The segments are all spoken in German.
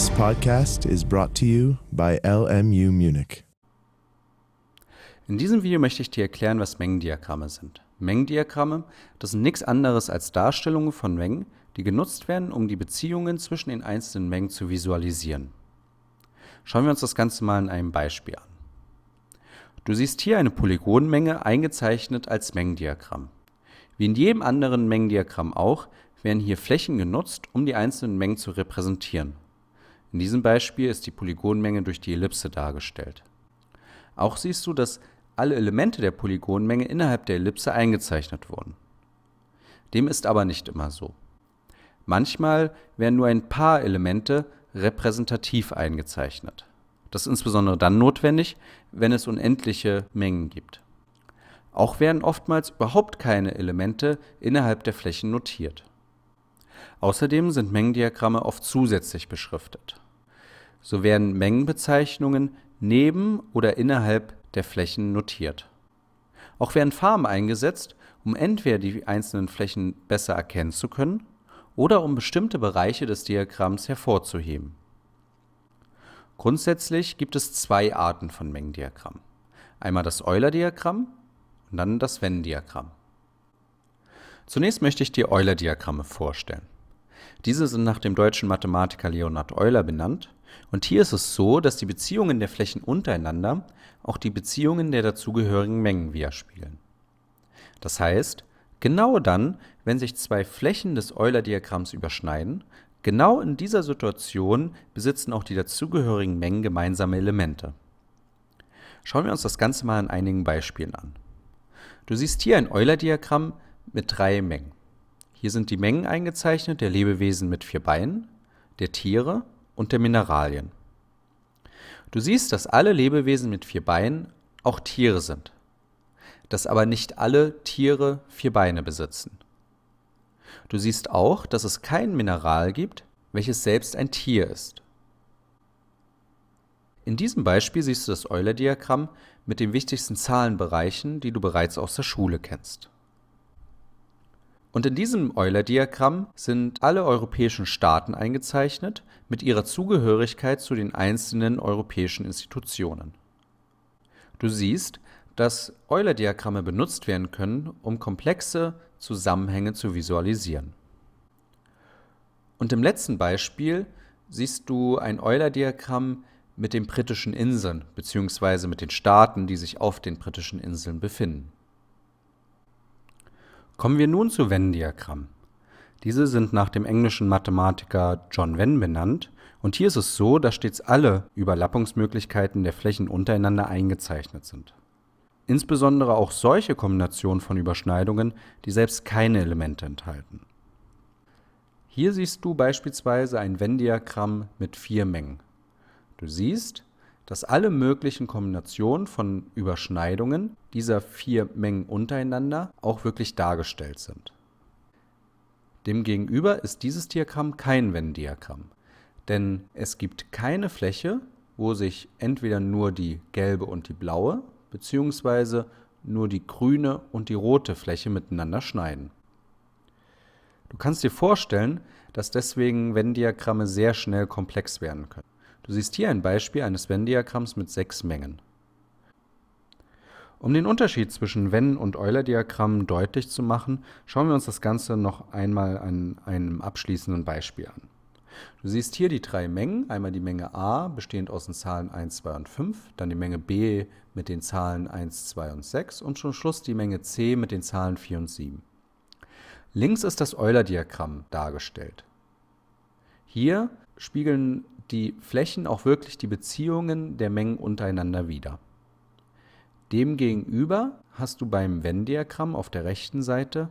This podcast is brought to you by LMU Munich. In diesem Video möchte ich dir erklären, was Mengendiagramme sind. Mengendiagramme, das sind nichts anderes als Darstellungen von Mengen, die genutzt werden, um die Beziehungen zwischen den einzelnen Mengen zu visualisieren. Schauen wir uns das Ganze mal in einem Beispiel an. Du siehst hier eine Polygonmenge eingezeichnet als Mengendiagramm. Wie in jedem anderen Mengendiagramm auch, werden hier Flächen genutzt, um die einzelnen Mengen zu repräsentieren. In diesem Beispiel ist die Polygonmenge durch die Ellipse dargestellt. Auch siehst du, dass alle Elemente der Polygonmenge innerhalb der Ellipse eingezeichnet wurden. Dem ist aber nicht immer so. Manchmal werden nur ein paar Elemente repräsentativ eingezeichnet. Das ist insbesondere dann notwendig, wenn es unendliche Mengen gibt. Auch werden oftmals überhaupt keine Elemente innerhalb der Flächen notiert. Außerdem sind Mengendiagramme oft zusätzlich beschriftet. So werden Mengenbezeichnungen neben oder innerhalb der Flächen notiert. Auch werden Farben eingesetzt, um entweder die einzelnen Flächen besser erkennen zu können oder um bestimmte Bereiche des Diagramms hervorzuheben. Grundsätzlich gibt es zwei Arten von Mengendiagrammen. Einmal das Euler-Diagramm und dann das Venn-Diagramm. Zunächst möchte ich dir Euler-Diagramme vorstellen. Diese sind nach dem deutschen Mathematiker Leonhard Euler benannt und hier ist es so, dass die Beziehungen der Flächen untereinander auch die Beziehungen der dazugehörigen Mengen widerspiegeln. Das heißt, genau dann, wenn sich zwei Flächen des Euler-Diagramms überschneiden, genau in dieser Situation besitzen auch die dazugehörigen Mengen gemeinsame Elemente. Schauen wir uns das Ganze mal an einigen Beispielen an. Du siehst hier ein Euler-Diagramm mit drei Mengen. Hier sind die Mengen eingezeichnet der Lebewesen mit vier Beinen, der Tiere und der Mineralien. Du siehst, dass alle Lebewesen mit vier Beinen auch Tiere sind, dass aber nicht alle Tiere vier Beine besitzen. Du siehst auch, dass es kein Mineral gibt, welches selbst ein Tier ist. In diesem Beispiel siehst du das Euler-Diagramm mit den wichtigsten Zahlenbereichen, die du bereits aus der Schule kennst. Und in diesem Euler-Diagramm sind alle europäischen Staaten eingezeichnet mit ihrer Zugehörigkeit zu den einzelnen europäischen Institutionen. Du siehst, dass Euler-Diagramme benutzt werden können, um komplexe Zusammenhänge zu visualisieren. Und im letzten Beispiel siehst du ein Euler-Diagramm mit den britischen Inseln bzw. mit den Staaten, die sich auf den britischen Inseln befinden. Kommen wir nun zu Venn-Diagrammen. Diese sind nach dem englischen Mathematiker John Venn benannt und hier ist es so, dass stets alle Überlappungsmöglichkeiten der Flächen untereinander eingezeichnet sind. Insbesondere auch solche Kombinationen von Überschneidungen, die selbst keine Elemente enthalten. Hier siehst du beispielsweise ein Venn-Diagramm mit vier Mengen. Du siehst, dass alle möglichen Kombinationen von Überschneidungen dieser vier Mengen untereinander auch wirklich dargestellt sind. Demgegenüber ist dieses Diagramm kein Venn-Diagramm, denn es gibt keine Fläche, wo sich entweder nur die gelbe und die blaue bzw. nur die grüne und die rote Fläche miteinander schneiden. Du kannst dir vorstellen, dass deswegen Venn-Diagramme sehr schnell komplex werden können. Du siehst hier ein Beispiel eines Venn-Diagramms mit sechs Mengen. Um den Unterschied zwischen Venn- und Euler-Diagrammen deutlich zu machen, schauen wir uns das Ganze noch einmal an einem abschließenden Beispiel an. Du siehst hier die drei Mengen, einmal die Menge A, bestehend aus den Zahlen 1, 2 und 5, dann die Menge B mit den Zahlen 1, 2 und 6 und zum Schluss die Menge C mit den Zahlen 4 und 7. Links ist das Euler-Diagramm dargestellt. Hier spiegeln die Flächen auch wirklich die Beziehungen der Mengen untereinander wider. Demgegenüber hast du beim Venn-Diagramm auf der rechten Seite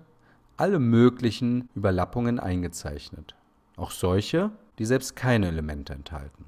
alle möglichen Überlappungen eingezeichnet, auch solche, die selbst keine Elemente enthalten.